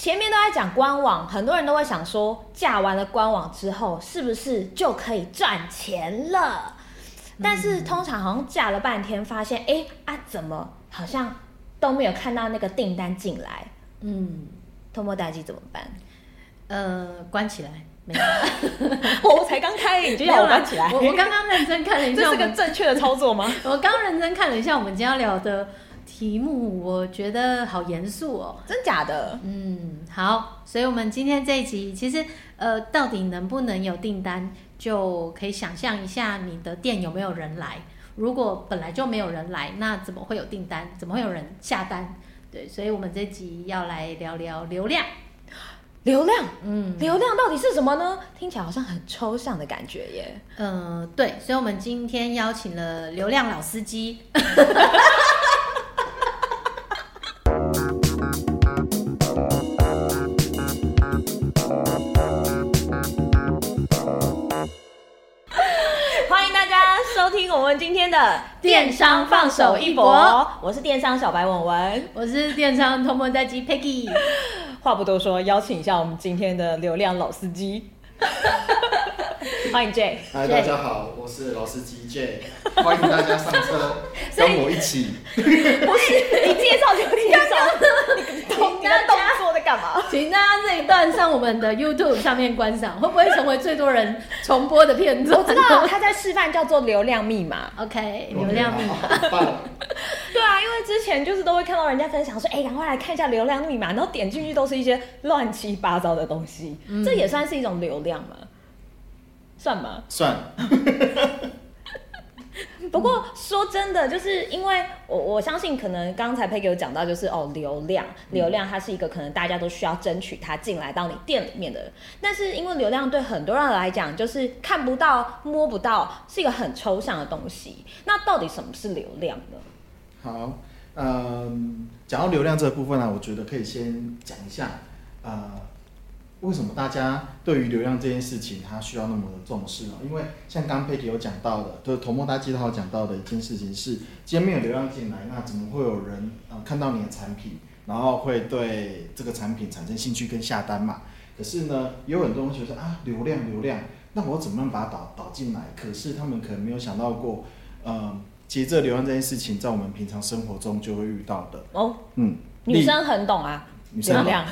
前面都在讲官网，很多人都会想说，架完了官网之后，是不是就可以赚钱了？嗯、但是通常好像架了半天，发现，哎啊，怎么好像都没有看到那个订单进来？嗯，偷摸大吉怎么办？呃，关起来。没有，我才刚开，你就要我关起来？我我刚刚认真看了一下，这是个正确的操作吗？我刚刚认真看了一下我们今天要聊的题目，我觉得好严肃哦，真假的？嗯，好，所以我们今天这一集其实呃，到底能不能有订单，就可以想象一下你的店有没有人来。如果本来就没有人来，那怎么会有订单？怎么会有人下单？对，所以我们这集要来聊聊流量。流量，嗯，流量到底是什么呢？听起来好像很抽象的感觉耶。嗯、呃，对，所以我们今天邀请了流量老司机。天的电商放手一搏。我是电商小白文文，我是电商偷摸在机 Peggy。话不多说，邀请一下我们今天的流量老司机，欢迎 J。嗨，大家好，我是老司机 J，欢迎大家上车，跟我一起。不是，你介绍就介绍，你动你的动作在干嘛？请大家这一段上我们的 YouTube 上面观赏，会不会成为最多人重播的片子？我知道他在示范叫做流量密码。OK，流量密码。对啊，因为之前就是都会看到人家分享说，哎，赶快来看一下流量密码，然后点进去都是一些乱七八糟的东西，嗯、这也算是一种流量吗？算吗？算。不过说真的，就是因为我我相信，可能刚才 Peggy 有讲到，就是哦，流量，流量它是一个可能大家都需要争取它进来到你店里面的，但是因为流量对很多人来讲，就是看不到、摸不到，是一个很抽象的东西。那到底什么是流量呢？好，嗯，讲到流量这个部分呢、啊，我觉得可以先讲一下，呃，为什么大家对于流量这件事情，它需要那么的重视呢？因为像刚刚 Peggy 有讲到的，就是头目大鸡他讲到的一件事情是，既然没有流量进来，那怎么会有人呃看到你的产品，然后会对这个产品产生兴趣跟下单嘛？可是呢，有很多东西说啊，流量流量，那我怎么样把它导导进来？可是他们可能没有想到过，嗯。其实这流量这件事情，在我们平常生活中就会遇到的哦。嗯，女生很懂啊，女生。流量。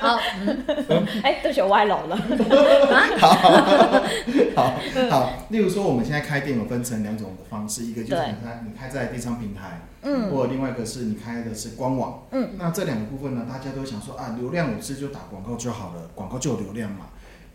好，哎，对不起，我歪楼了。好。好。好，例如说，我们现在开店有分成两种的方式，一个就是你开你开在电商平台，嗯，或者另外一个是你开的是官网，嗯，那这两个部分呢，大家都想说啊，流量我是就打广告就好了，广告就有流量嘛。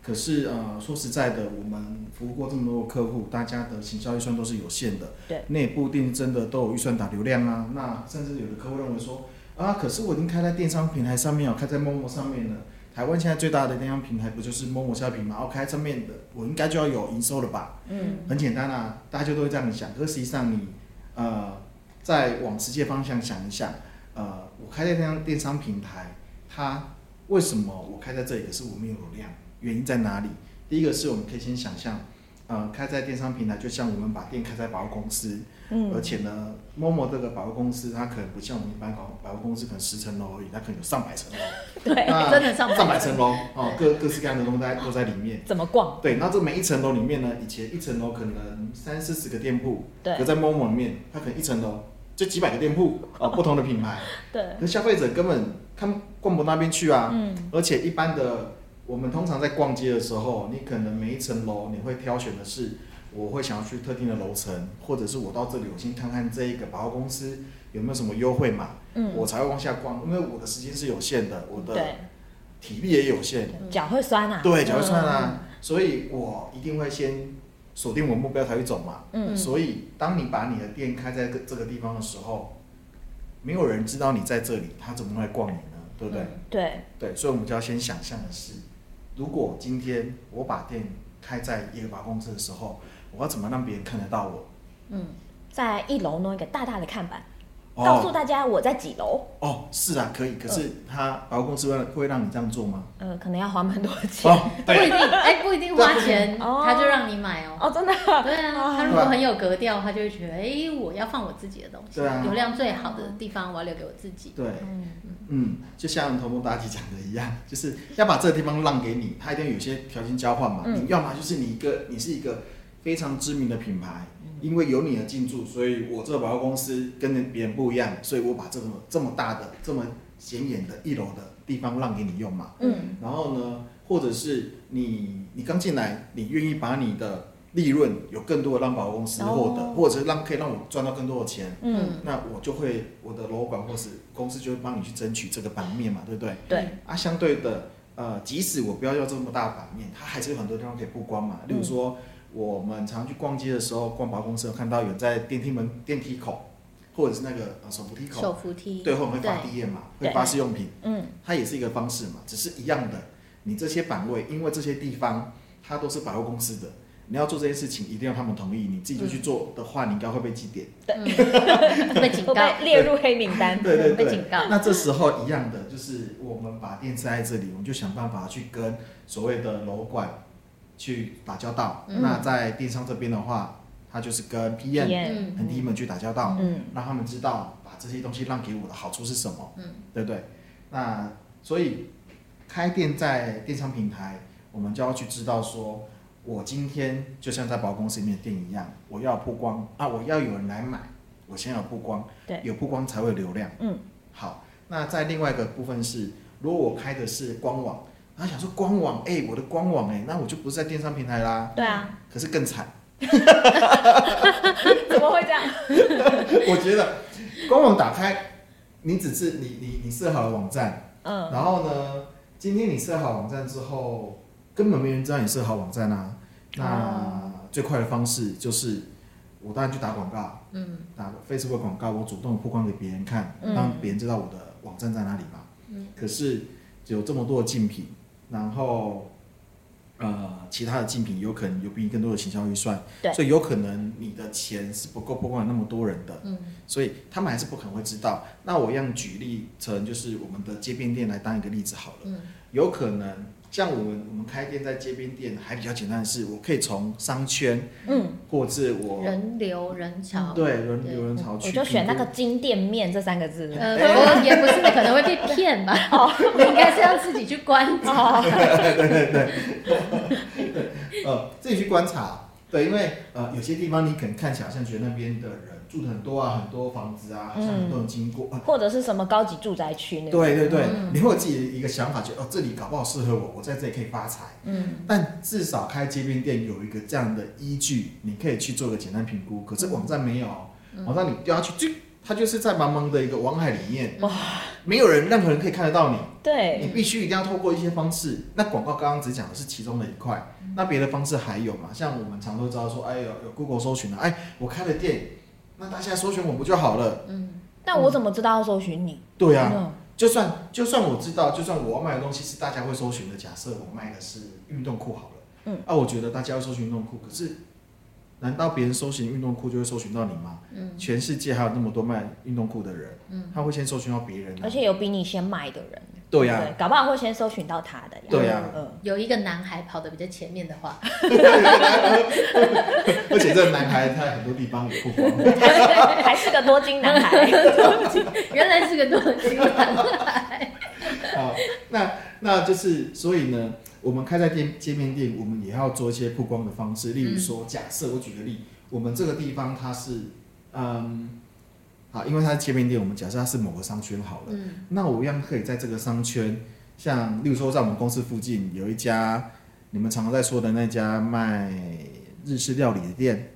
可是呃，说实在的，我们服务过这么多的客户，大家的行销预算都是有限的。对，内部定真的都有预算打流量啊。那甚至有的客户认为说，啊，可是我已经开在电商平台上面，我开在 Momo 上面了。台湾现在最大的电商平台不就是 Momo 虾皮吗？我开上面的，我应该就要有营收了吧？嗯，很简单啊，大家都会这样想。可是实际上你，呃，再往实际方向想一下，呃，我开在电商电商平台，它为什么我开在这里，可是我没有流量？原因在哪里？第一个是我们可以先想象，呃，开在电商平台，就像我们把店开在百货公司，嗯，而且呢，Momo 这个百货公司，它可能不像我们一般搞百货公司，可能十层楼而已，它可能有上百层楼，对，那真的上百层楼哦，各各式各样的东西都在里面。怎么逛？对，那这每一层楼里面呢，以前一层楼可能三四十个店铺，对，可在 Momo 里面，它可能一层楼就几百个店铺，哦，不同的品牌，对，那消费者根本看逛不到那边去啊，嗯，而且一般的。我们通常在逛街的时候，你可能每一层楼你会挑选的是，我会想要去特定的楼层，或者是我到这里我先看看这一个百货公司有没有什么优惠嘛，嗯，我才会往下逛，因为我的时间是有限的，我的体力也有限，脚会酸啊，对，脚会酸啊，嗯，所以我一定会先锁定我目标才会走嘛，嗯，所以当你把你的店开在这个地方的时候，没有人知道你在这里，他怎么会来逛你呢？对不对？嗯，对，对，所以我们就要先想象的是。如果今天我把店开在一个百货公司的时候，我要怎么让别人看得到我？嗯，在一楼弄一个大大的看板。告诉大家我在几楼。哦，是啊，可以。可是他百货公司会会让你这样做吗？呃，可能要花蛮多钱。哦，不一定，哎，不一定花钱，他就让你买哦。哦，真的？对啊，他如果很有格调，他就会觉得，哎，我要放我自己的东西，对啊，流量最好的地方我要留给我自己。对，嗯，就像头目大吉讲的一样，就是要把这个地方让给你，他一定有些条件交换嘛。你要么就是你一个，你是一个非常知名的品牌。因为有你的进驻，所以我这个百货公司跟别人不一样，所以我把这么这么大的、这么显眼的一楼的地方让给你用嘛。嗯。然后呢，或者是你你刚进来，你愿意把你的利润有更多的让百货公司获得，哦、或者是让可以让我赚到更多的钱。嗯。那我就会我的楼管或是公司就会帮你去争取这个版面嘛，对不对？对。啊，相对的，呃，即使我不要要这么大的版面，它还是有很多地方可以曝光嘛。例如说。嗯我们常去逛街的时候，逛百货公司有看到有在电梯门、电梯口，或者是那个呃手扶梯口，手扶梯对，会发 DM 嘛，对会发试用品，嗯，它也是一个方式嘛，只是一样的。你这些版位，因为这些地方它都是百货公司的，你要做这些事情，一定要他们同意，你自己就去做的话，嗯、你应该会被记点，对，被警告，被列入黑名单，对对对，被警告。那这时候一样的，就是我们把店设在这里，我们就想办法去跟所谓的楼管。去打交道，嗯、那在电商这边的话，他就是跟 PM、NT 们去打交道，嗯、让他们知道把这些东西让给我的好处是什么，嗯、对不对？那所以开店在电商平台，我们就要去知道说，我今天就像在百货公司里面的店一样，我要曝光啊，我要有人来买，我先要曝光，对，有曝光才会有流量，嗯，好。那在另外一个部分是，如果我开的是官网。他想说官网，哎、欸，我的官网，哎，那我就不是在电商平台啦。对啊。可是更惨。怎么会这样？我觉得官网打开，你只是你你你设好了网站，嗯，然后呢，今天你设好网站之后，根本没人知道你设好网站啊。那最快的方式就是，我当然去打广告，嗯，打 Facebook 广告，我主动曝光给别人看，让别人知道我的网站在哪里嘛。嗯。可是有这么多的竞品。然后，呃，其他的竞品有可能有比你更多的行销预算，对，所以有可能你的钱是不够曝光那么多人的，嗯，所以他们还是不可能会知道。那我样举例成就是我们的街边店来当一个例子好了，嗯，有可能。像我们我们开店在街边店还比较简单的是，我可以从商圈，嗯，或者我人流人潮，对人流人潮去，我就选那个金店面这三个字，呃，我也不是可能会被骗吧，哦，我应该是要自己去观察，对对对对，呃，自己去观察，对，因为呃有些地方你可能看起来好像觉得那边的人。住的很多啊，很多房子啊，好像很多人经过，或者是什么高级住宅区那种。对对对，你会有自己的一个想法，觉得哦，这里搞不好适合我，我在这里可以发财。嗯。但至少开街边店有一个这样的依据，你可以去做个简单评估。可是网站没有，网站你掉下去，就它就是在茫茫的一个网海里面，哇，没有人，任何人可以看得到你。对。你必须一定要透过一些方式。那广告刚刚只讲的是其中的一块，那别的方式还有嘛？像我们常都知道说，哎，有有 Google 搜寻了，哎，我开了店。那大家搜寻我不就好了？嗯，那我怎么知道要搜寻你？嗯、对、啊，嗯、就算就算我知道，就算我要卖的东西是大家会搜寻的，假设我卖的是运动裤好了，嗯，啊，我觉得大家要搜寻运动裤，可是难道别人搜寻运动裤就会搜寻到你吗？嗯，全世界还有那么多卖运动裤的人，嗯，他会先搜寻到别人、啊，而且有比你先卖的人。对呀，搞不好会先搜寻到他的。对呀，嗯。有一个男孩跑得比较前面的话，而且这个男孩他很多地方也不光，还是个多金男孩，原来是个多金男孩。好，那那就是所以呢，我们开在店街面店，我们也要做一些曝光的方式，例如说，假设我举个例，我们这个地方它是嗯。好，因为它是街面店，我们假设它是某个商圈好了，嗯，那我一样可以在这个商圈，像例如说在我们公司附近有一家你们常常在说的那家卖日式料理的店，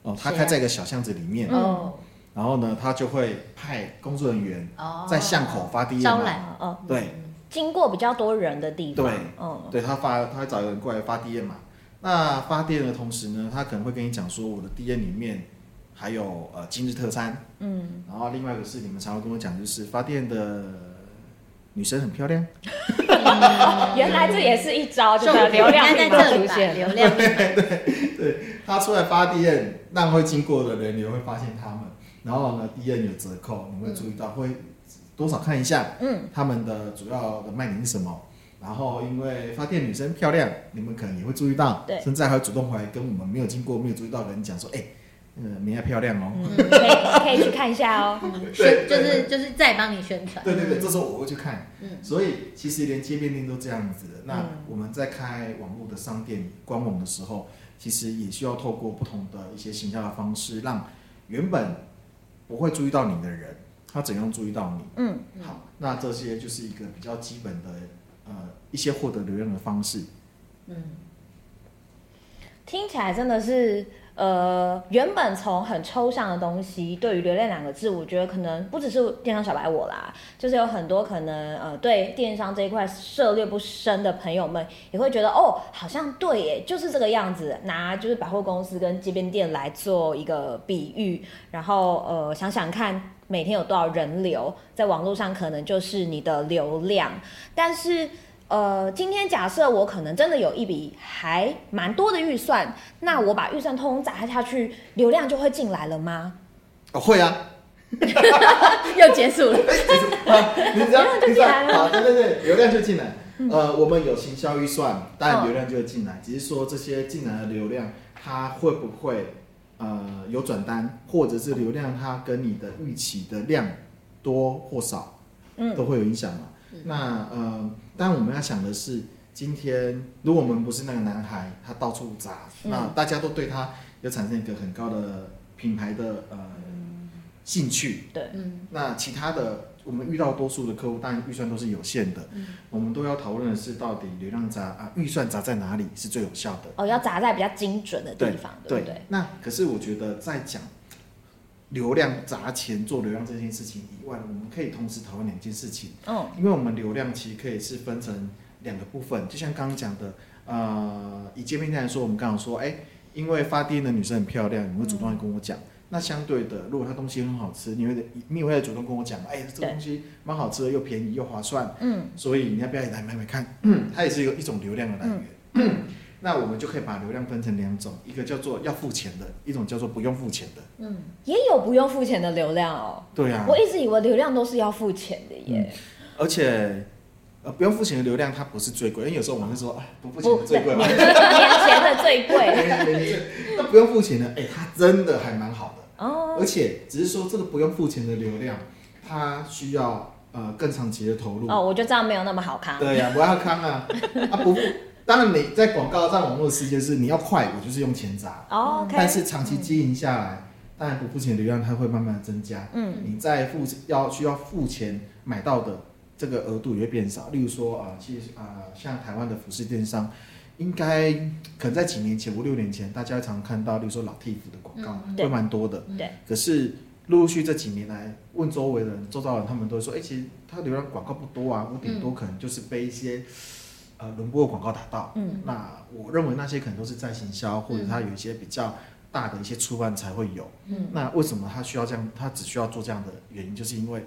哦，他开在。一个小巷子里面，哦，然后呢，他就会派工作人员在巷口发 DM，招来，哦，对，经过比较多人的地方，对，嗯，对他发，他会找人过来发 DM 嘛，那发 DM 的同时呢，他可能会跟你讲说我的 DM 里面。还有呃今日特餐，嗯，然后另外一个是你们常常跟我讲，就是发电的女生很漂亮，原来这也是一招，就是流量在这出现，流量。对对对，他出来发店，那会经过的人你会发现他们，然后呢，D N 有折扣，你会注意到会多少看一下，嗯，他们的主要的卖点是什么？然后因为发电女生漂亮，你们可能也会注意到，对，甚至还会主动回来跟我们没有经过、没有注意到的人讲说，哎。嗯，明爱漂亮哦，嗯、可以可以去看一下哦。宣就是就是再帮你宣传。对对对，这时候我会去看。嗯，所以其实连街边店都这样子的。那我们在开网络的商店官网的时候，其实也需要透过不同的一些行销的方式，让原本不会注意到你的人，他怎样注意到你？嗯，好，那这些就是一个比较基本的呃一些获得流量的方式。嗯，听起来真的是。呃，原本从很抽象的东西，对于“流量”两个字，我觉得可能不只是电商小白我啦，就是有很多可能呃，对电商这一块涉猎不深的朋友们，也会觉得哦，好像对耶，就是这个样子。拿就是百货公司跟街边店来做一个比喻，然后呃，想想看，每天有多少人流，在网络上可能就是你的流量，但是。呃，今天假设我可能真的有一笔还蛮多的预算，那我把预算通通砸下去，流量就会进来了吗？哦，会啊，又结束了，结束啊，你只要你只要好，对对对，流量就进来。呃，我们有行销预算，当然流量就会进来，哦、只是说这些进来的流量，它会不会呃有转单，或者是流量它跟你的预期的量多或少，嗯，都会有影响嘛。那呃，当然我们要想的是，今天如果我们不是那个男孩，他到处砸，嗯、那大家都对他有产生一个很高的品牌的呃兴趣。对，嗯。那其他的，我们遇到多数的客户，当然预算都是有限的。嗯。我们都要讨论的是，到底流量砸啊，预算砸在哪里是最有效的？哦，要砸在比较精准的地方，对，对不对？那可是我觉得在讲。流量砸钱做流量这件事情以外，我们可以同时讨论两件事情。嗯，因为我们流量其实可以是分成两个部分，就像刚刚讲的，呃，以见面店来说，我们刚刚说，哎、欸，因为发店的女生很漂亮，你会主动来跟我讲。嗯、那相对的，如果他东西很好吃，你会你也会主动跟我讲，哎、欸，这个东西蛮好吃的，又便宜又划算。嗯，所以你要不要也来买买看？嗯，它也是一个一种流量的来源。嗯 那我们就可以把流量分成两种，一个叫做要付钱的，一种叫做不用付钱的。嗯，也有不用付钱的流量哦。对啊，我一直以为流量都是要付钱的耶。嗯、而且，呃，不用付钱的流量它不是最贵，因为有时候我们会说，哎，不付钱的最贵嘛。年前的最贵。那不用付钱的，哎、欸，它真的还蛮好。而且只是说这个不用付钱的流量，它需要呃更长期的投入。哦，我就这样没有那么好看。对呀、啊，不要看啊，啊不付。当然，你在广告在网络的世界是你要快，我就是用钱砸。哦，okay, 但是长期经营下来，嗯、当然不付钱的流量它会慢慢增加。嗯，你在付要需要付钱买到的这个额度也会变少。例如说啊，其实啊，像台湾的服饰电商，应该可能在几年前五六年前，大家常常看到，例如说老 T 服的广告、嗯、会蛮多的。对。可是陆陆续这几年来，问周围的人、周遭人，他们都会说，哎、欸，其实他流量广告不多啊，我顶多可能就是被一些。呃，轮播的广告打到，嗯，那我认为那些可能都是在行销，或者他有一些比较大的一些触犯才会有，嗯，那为什么他需要这样？他只需要做这样的原因，就是因为，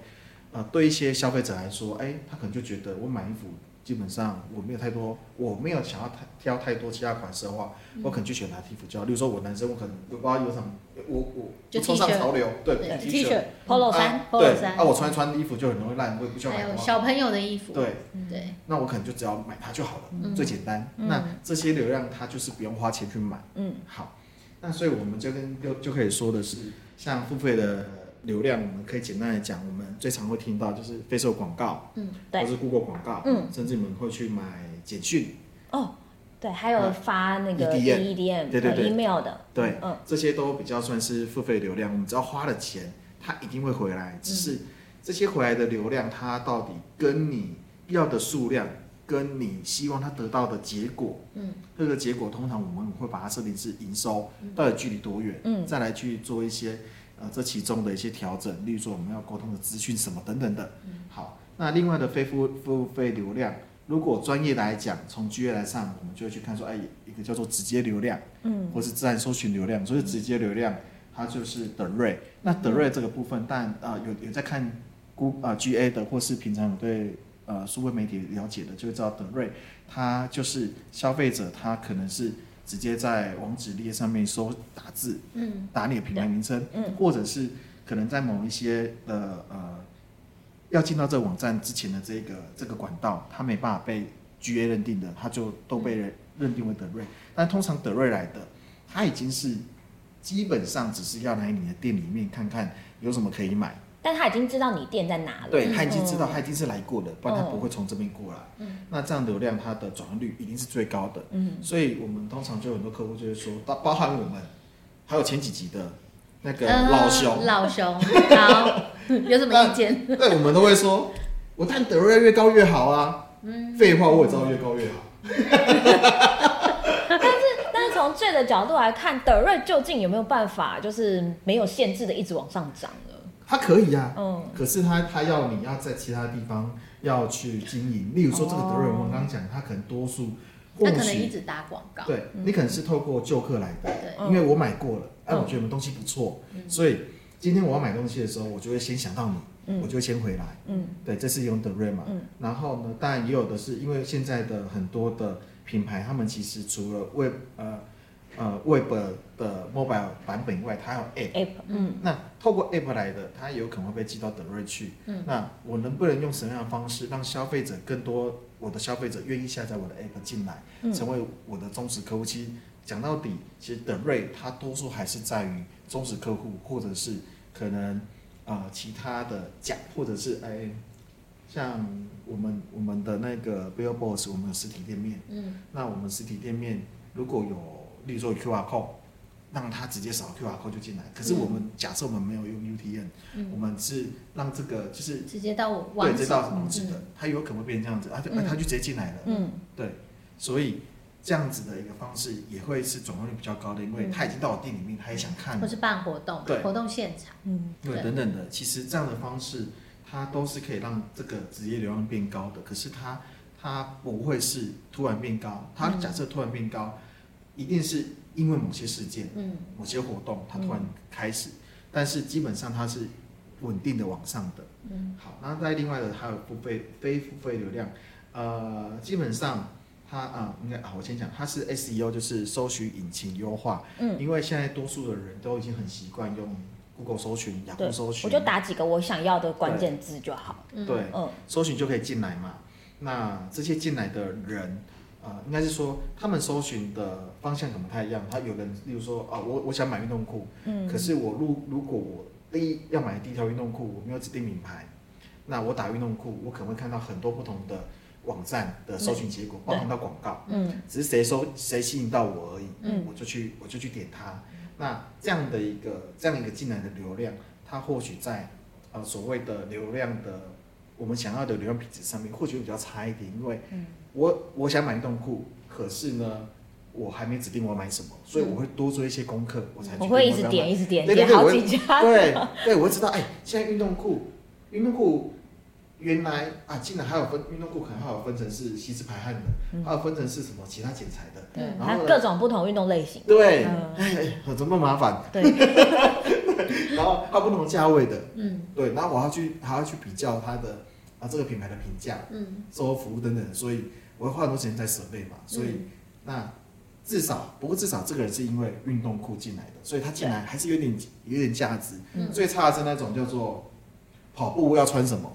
呃，对一些消费者来说，哎，他可能就觉得我买衣服。基本上我没有太多，我没有想要太挑太多其他款式的话，我可能就选拿 T 恤。就例如说，我男生我可能我不知道有什么，我我就冲上潮流，对 T 恤、Polo 衫、Polo 衫。啊，我穿穿衣服就很容易烂，我也不需要买。还有小朋友的衣服。对对。那我可能就只要买它就好了，最简单。那这些流量它就是不用花钱去买。嗯。好，那所以我们就跟就就可以说的是，像付费的。流量，我们可以简单来讲，我们最常会听到就是 Facebook 广告，嗯，对，或是 Google 广告，嗯，甚至你们会去买简讯，哦，对，还有发那个 EDM，对对对，email 的，对，嗯，这些都比较算是付费流量，我们只要花了钱，它一定会回来，只是这些回来的流量，它到底跟你要的数量，跟你希望它得到的结果，嗯，这个结果通常我们会把它设定是营收，到底距离多远，嗯，再来去做一些。呃，这其中的一些调整，例如说我们要沟通的资讯什么等等的。嗯、好，那另外的非付付费流量，如果专业来讲，从 GA 来上，我们就会去看说，哎，一个叫做直接流量，嗯，或是自然搜寻流量。所以直接流量，它就是德瑞。那德瑞这个部分，但啊、呃、有有在看 Google 啊 GA 的，或是平常有对呃数位媒体了解的，就会知道德瑞，它就是消费者他可能是。直接在网址列上面搜打字，嗯，打你的品牌名称，嗯，或者是可能在某一些的呃要进到这个网站之前的这个这个管道，它没办法被 GA 认定的，它就都被认定为德瑞。但通常德瑞来的，它已经是基本上只是要来你的店里面看看有什么可以买。但他已经知道你店在哪了，对，他已经知道，他已经是来过的，不然他不会从这边过来。嗯，那这样流量它的转换率一定是最高的。嗯，所以我们通常就有很多客户就会说，包包含我们，还有前几集的那个老熊，呃、老熊，好，有什么意见？对，我们都会说，我看德瑞越高越好啊。嗯，废话，我也知道越高越好。但是，但是从这个角度来看，德瑞究竟有没有办法，就是没有限制的一直往上涨？它可以啊，嗯，可是他他要你要在其他地方要去经营，例如说这个德瑞，我们刚刚讲，他可能多数，他可能一直打广告，对，你可能是透过旧客来的，对，因为我买过了，哎，我觉得我们东西不错，所以今天我要买东西的时候，我就会先想到你，我就会先回来，嗯，对，这是用德瑞嘛，然后呢，当然也有的是因为现在的很多的品牌，他们其实除了为呃。呃，Web 的 Mobile 版本以外，它还有 App。App，嗯，那透过 App 来的，它有可能会被寄到德瑞去。嗯，那我能不能用什么样的方式让消费者更多，我的消费者愿意下载我的 App 进来，嗯、成为我的忠实客户？其实讲到底，其实德瑞它多数还是在于忠实客户，或者是可能啊、呃、其他的假，或者是哎，像我们我们的那个 Billboards，我们的实体店面。嗯，那我们实体店面如果有。例如说 QR code，让他直接扫 QR code 就进来。可是我们假设我们没有用 U T N，、嗯、我们是让这个就是直接到网对，直接到网址的，他有可能会变成这样子，他就他就直接进来了。嗯，对，所以这样子的一个方式也会是转换率比较高的，因为他已经到我店里面，他也想看，或是办活动，对，活动现场，嗯，对，等等的，其实这样的方式，它都是可以让这个职业流量变高的。可是它它不会是突然变高，它假设突然变高。一定是因为某些事件，嗯，某些活动，它突然开始，嗯、但是基本上它是稳定的往上的，嗯，好，那在另外的还有付费非付费流量，呃，基本上它啊、呃，应该啊，我先讲，它是 SEO，就是搜寻引擎优化，嗯，因为现在多数的人都已经很习惯用 Google 搜寻、雅虎搜寻，我就打几个我想要的关键字就好，对，对嗯，搜寻就可以进来嘛，那这些进来的人。啊、呃，应该是说他们搜寻的方向可能不太一样。他有人，例如说啊，我我想买运动裤，嗯，可是我如如果我第一要买第一条运动裤，我没有指定品牌，那我打运动裤，我可能会看到很多不同的网站的搜寻结果，包含到广告，嗯，只是谁搜谁吸引到我而已，嗯，我就去我就去点它。那这样的一个这样一个进来的流量，它或许在呃所谓的流量的我们想要的流量品质上面，或许会比较差一点，因为，嗯。我我想买运动裤，可是呢，我还没指定我要买什么，所以我会多做一些功课，嗯、我才去。我会一直点，一直点，对对对，好几家。对对，我会 知道，哎、欸，现在运动裤，运动裤原来啊，竟然还有分运动裤，可能还有分成是吸湿排汗的，嗯、还有分成是什么其他剪裁的，对，然后各种不同运动类型。对，哎、嗯，怎么那么麻烦？对。然后还有不同价位的，嗯，对，然后我要去还要去比较它的啊这个品牌的评价，嗯，售后服务等等，所以。我会花很多时间在设备嘛，所以、嗯、那至少不过至少这个人是因为运动裤进来的，所以他进来还是有点有点价值。嗯、最差的是那种叫做跑步要穿什么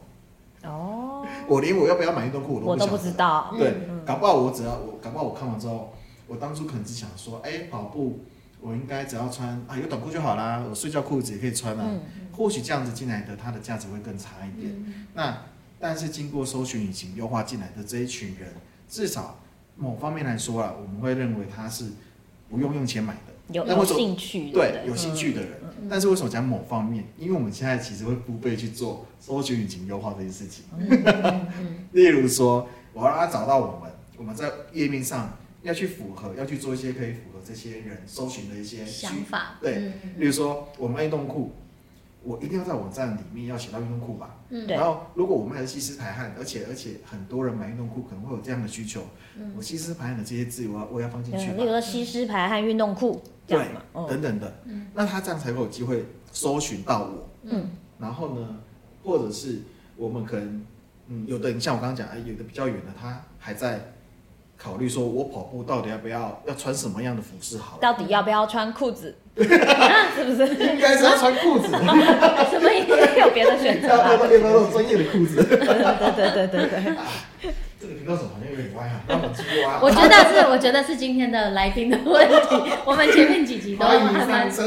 哦，我连我要不要买运动裤我都不知道。对，嗯、搞不好我只要我搞不好我看完之后，我当初可能只想说，哎、欸，跑步我应该只要穿啊有短裤就好啦，我睡觉裤子也可以穿啊。嗯、或许这样子进来的，它的价值会更差一点。嗯、那但是经过搜寻引擎优化进来的这一群人。至少某方面来说啊，我们会认为他是不用用钱买的，有有兴趣的，对，有兴趣的人。嗯、但是为什么讲某方面？因为我们现在其实会付费去做搜寻引擎优化这件事情。嗯、例如说，我要让他找到我们，我们在页面上要去符合，要去做一些可以符合这些人搜寻的一些想法。对，嗯、例如说，我们运动裤。我一定要在网站里面要写到运动裤吧，嗯，然后如果我卖的吸湿排汗，而且而且很多人买运动裤可能会有这样的需求，嗯，我吸湿排汗的这些字我要我要放进去，例如说吸湿排汗运动裤，对，等等的，嗯，那他这样才会有机会搜寻到我，嗯，然后呢，或者是我们可能，嗯，有的人像我刚刚讲，哎，有的比较远的，他还在考虑说，我跑步到底要不要要穿什么样的服饰好？到底要不要穿裤子？是不是？应该是要穿裤子。什么意思？有别的选择 吗？要不要那种专业的裤子？对对对对对对。这个频道怎么好像有点歪啊？让我们继续挖。我觉得是，我觉得是今天的来宾的问题。我们前面几集都还蛮。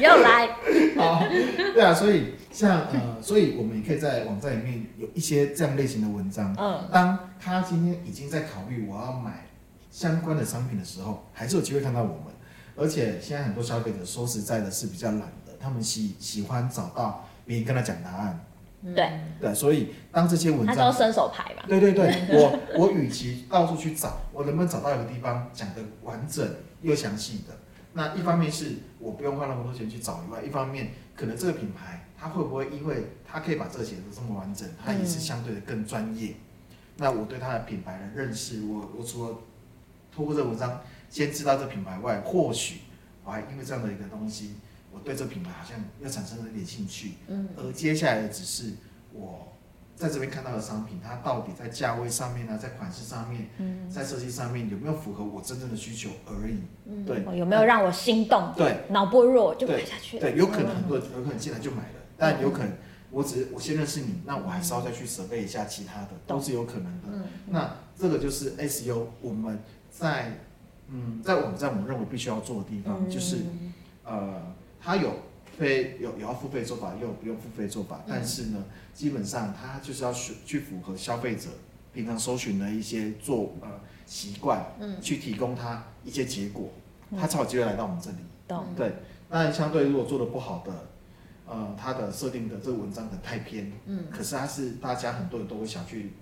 又来。好，对啊，所以像呃，所以我们也可以在网站里面有一些这样类型的文章。嗯。当他今天已经在考虑我要买相关的商品的时候，还是有机会看到我们。而且现在很多消费者说实在的是比较懒的，他们喜喜欢找到别人跟他讲答案。对对，所以当这些文章，他都伸手牌嘛。对对对，我我与其到处去找，我能不能找到一个地方讲的完整又详细的？那一方面是我不用花那么多钱去找以外，一方面可能这个品牌它会不会因为它可以把这个写得这么完整，它也是相对的更专业。那我对它的品牌的认识，我我除了透过这个文章先知道这个品牌外，或许我还因为这样的一个东西。我对这个品牌好像又产生了一点兴趣，嗯，而接下来的只是我在这边看到的商品，它到底在价位上面呢，在款式上面，嗯，在设计上面有没有符合我真正的需求而已，嗯，对，有没有让我心动？对，脑波弱就买下去了。对，有可能很多人有可能进来就买了，但有可能我只我先认识你，那我还是要再去准备一下其他的，都是有可能的。嗯，那这个就是 SEO 我们在嗯在网站我们认为必须要做的地方，就是呃。它有非有有要付费做法，又不用付费做法，但是呢，基本上它就是要去去符合消费者平常搜寻的一些做呃习惯，嗯，去提供他一些结果，他才有机会来到我们这里。懂。对，那相对如果做的不好的，呃，它的设定的这个文章可能太偏，嗯，可是它是大家很多人都会想去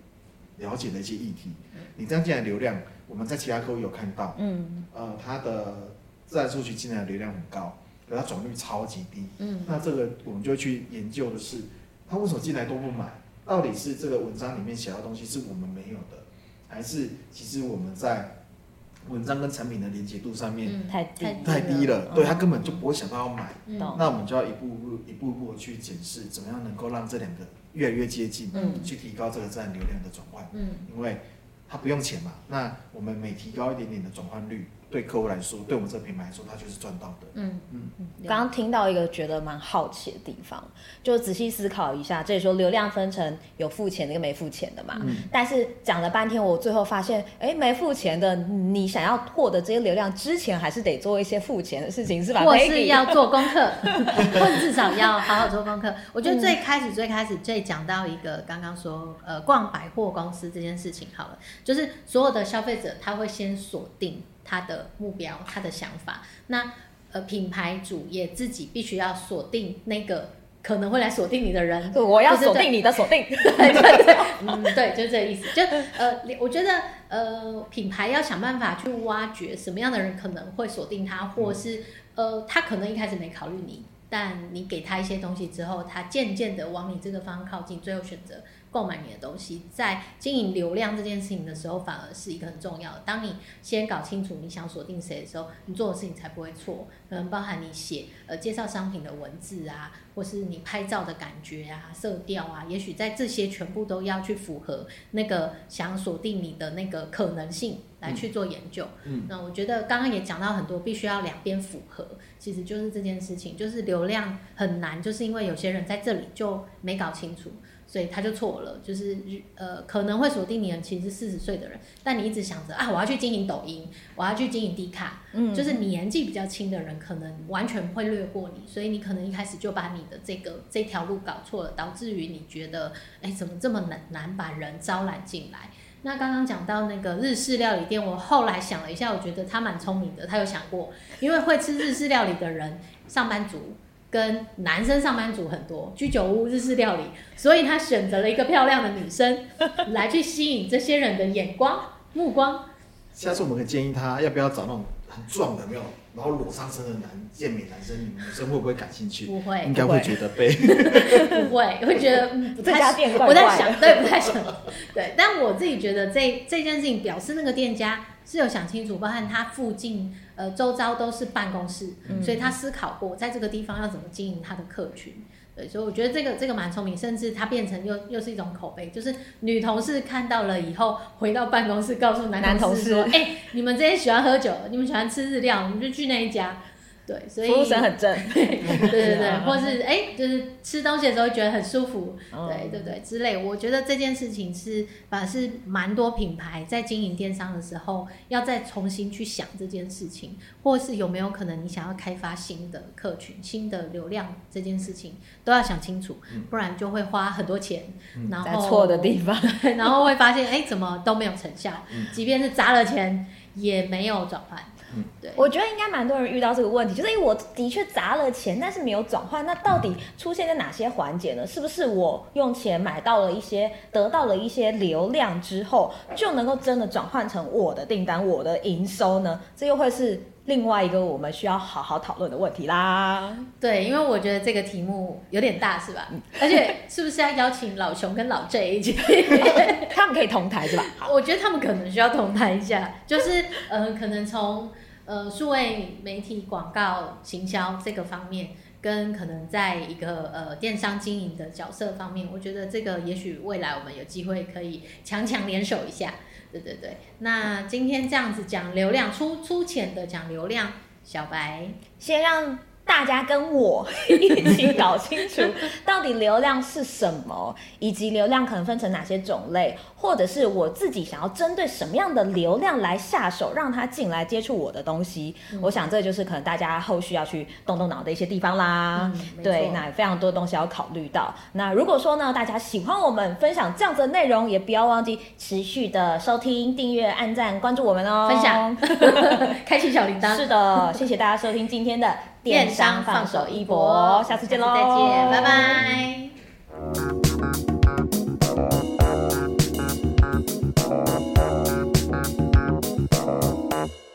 了解的一些议题，你这样进来流量，我们在其他客户有看到，嗯，呃，它的自然数据进来的流量很高。可它转率超级低，嗯，那这个我们就去研究的是，他为什么进来都不买？到底是这个文章里面写的东西是我们没有的，还是其实我们在文章跟产品的连接度上面太太太低了？对，他根本就不会想到要买。那我们就要一步步一步步去检视，怎么样能够让这两个越来越接近，嗯，去提高这个自然流量的转换，嗯，因为它不用钱嘛。那我们每提高一点点的转换率。对客户来说，对我们这个品牌来说，它就是赚到的。嗯嗯嗯。刚刚听到一个觉得蛮好奇的地方，就仔细思考一下，这里说流量分成有付钱的跟没付钱的嘛。嗯。但是讲了半天，我最后发现，哎，没付钱的，你想要获得这些流量之前，还是得做一些付钱的事情，是吧？或是要做功课，或者至少要好好做功课。我觉得最开始、最开始、最讲到一个刚刚说，呃，逛百货公司这件事情好了，就是所有的消费者他会先锁定。他的目标，他的想法，那呃，品牌主也自己必须要锁定那个可能会来锁定你的人。我要锁定你的锁定，对对对，嗯，对，就是这个意思。就呃，我觉得呃，品牌要想办法去挖掘什么样的人可能会锁定他，或是呃，他可能一开始没考虑你，但你给他一些东西之后，他渐渐的往你这个方向靠近，最后选择。购买你的东西，在经营流量这件事情的时候，反而是一个很重要的。当你先搞清楚你想锁定谁的时候，你做的事情才不会错。可能包含你写呃介绍商品的文字啊，或是你拍照的感觉啊、色调啊，也许在这些全部都要去符合那个想锁定你的那个可能性来去做研究。嗯，那我觉得刚刚也讲到很多，必须要两边符合，其实就是这件事情，就是流量很难，就是因为有些人在这里就没搞清楚。所以他就错了，就是呃可能会锁定你的其实是四十岁的人，但你一直想着啊，我要去经营抖音，我要去经营 D 卡，嗯，就是年纪比较轻的人可能完全会略过你，所以你可能一开始就把你的这个这条路搞错了，导致于你觉得哎怎么这么难难把人招揽进来？那刚刚讲到那个日式料理店，我后来想了一下，我觉得他蛮聪明的，他有想过，因为会吃日式料理的人，上班族。跟男生上班族很多，居酒屋、日式料理，所以他选择了一个漂亮的女生来去吸引这些人的眼光、目光。下次我们可以建议他，要不要找那种很壮的，没有，然后裸上身的男健美男生，女生会不会感兴趣？不会，应该会觉得被 不会，会觉得嗯，不太我在想，对，不太想，对。但我自己觉得这这件事情表示那个店家是有想清楚，包含他附近。呃，周遭都是办公室，嗯、所以他思考过在这个地方要怎么经营他的客群。对，所以我觉得这个这个蛮聪明，甚至它变成又又是一种口碑，就是女同事看到了以后回到办公室告诉男同事说：“哎、欸，你们这些喜欢喝酒，你们喜欢吃日料，你们就去那一家。”对，所以服务生很正，对对对对，或是哎、欸，就是吃东西的时候觉得很舒服，对对对之类。我觉得这件事情是，反而是蛮多品牌在经营电商的时候，要再重新去想这件事情，或是有没有可能你想要开发新的客群、新的流量这件事情，都要想清楚，不然就会花很多钱，嗯、然后在错的地方，然后会发现哎、欸，怎么都没有成效，即便是砸了钱也没有转换。嗯，对，我觉得应该蛮多人遇到这个问题，就是因为我的确砸了钱，但是没有转换，那到底出现在哪些环节呢？是不是我用钱买到了一些，得到了一些流量之后，就能够真的转换成我的订单、我的营收呢？这又会是另外一个我们需要好好讨论的问题啦。对，因为我觉得这个题目有点大，是吧？而且是不是要邀请老熊跟老 J 一起？他们可以同台是吧？我觉得他们可能需要同台一下，就是呃，可能从。呃，数位媒体广告行销这个方面，跟可能在一个呃电商经营的角色方面，我觉得这个也许未来我们有机会可以强强联手一下。对对对，那今天这样子讲流量，粗粗浅的讲流量，小白先让。大家跟我一起搞清楚，到底流量是什么，以及流量可能分成哪些种类，或者是我自己想要针对什么样的流量来下手，让他进来接触我的东西。嗯、我想这就是可能大家后续要去动动脑的一些地方啦。嗯、对，那非常多东西要考虑到。那如果说呢，大家喜欢我们分享这样子的内容，也不要忘记持续的收听、订阅、按赞、关注我们哦，分享，开启小铃铛。是的，谢谢大家收听今天的。电商放手一搏，下次见喽！再见，拜拜。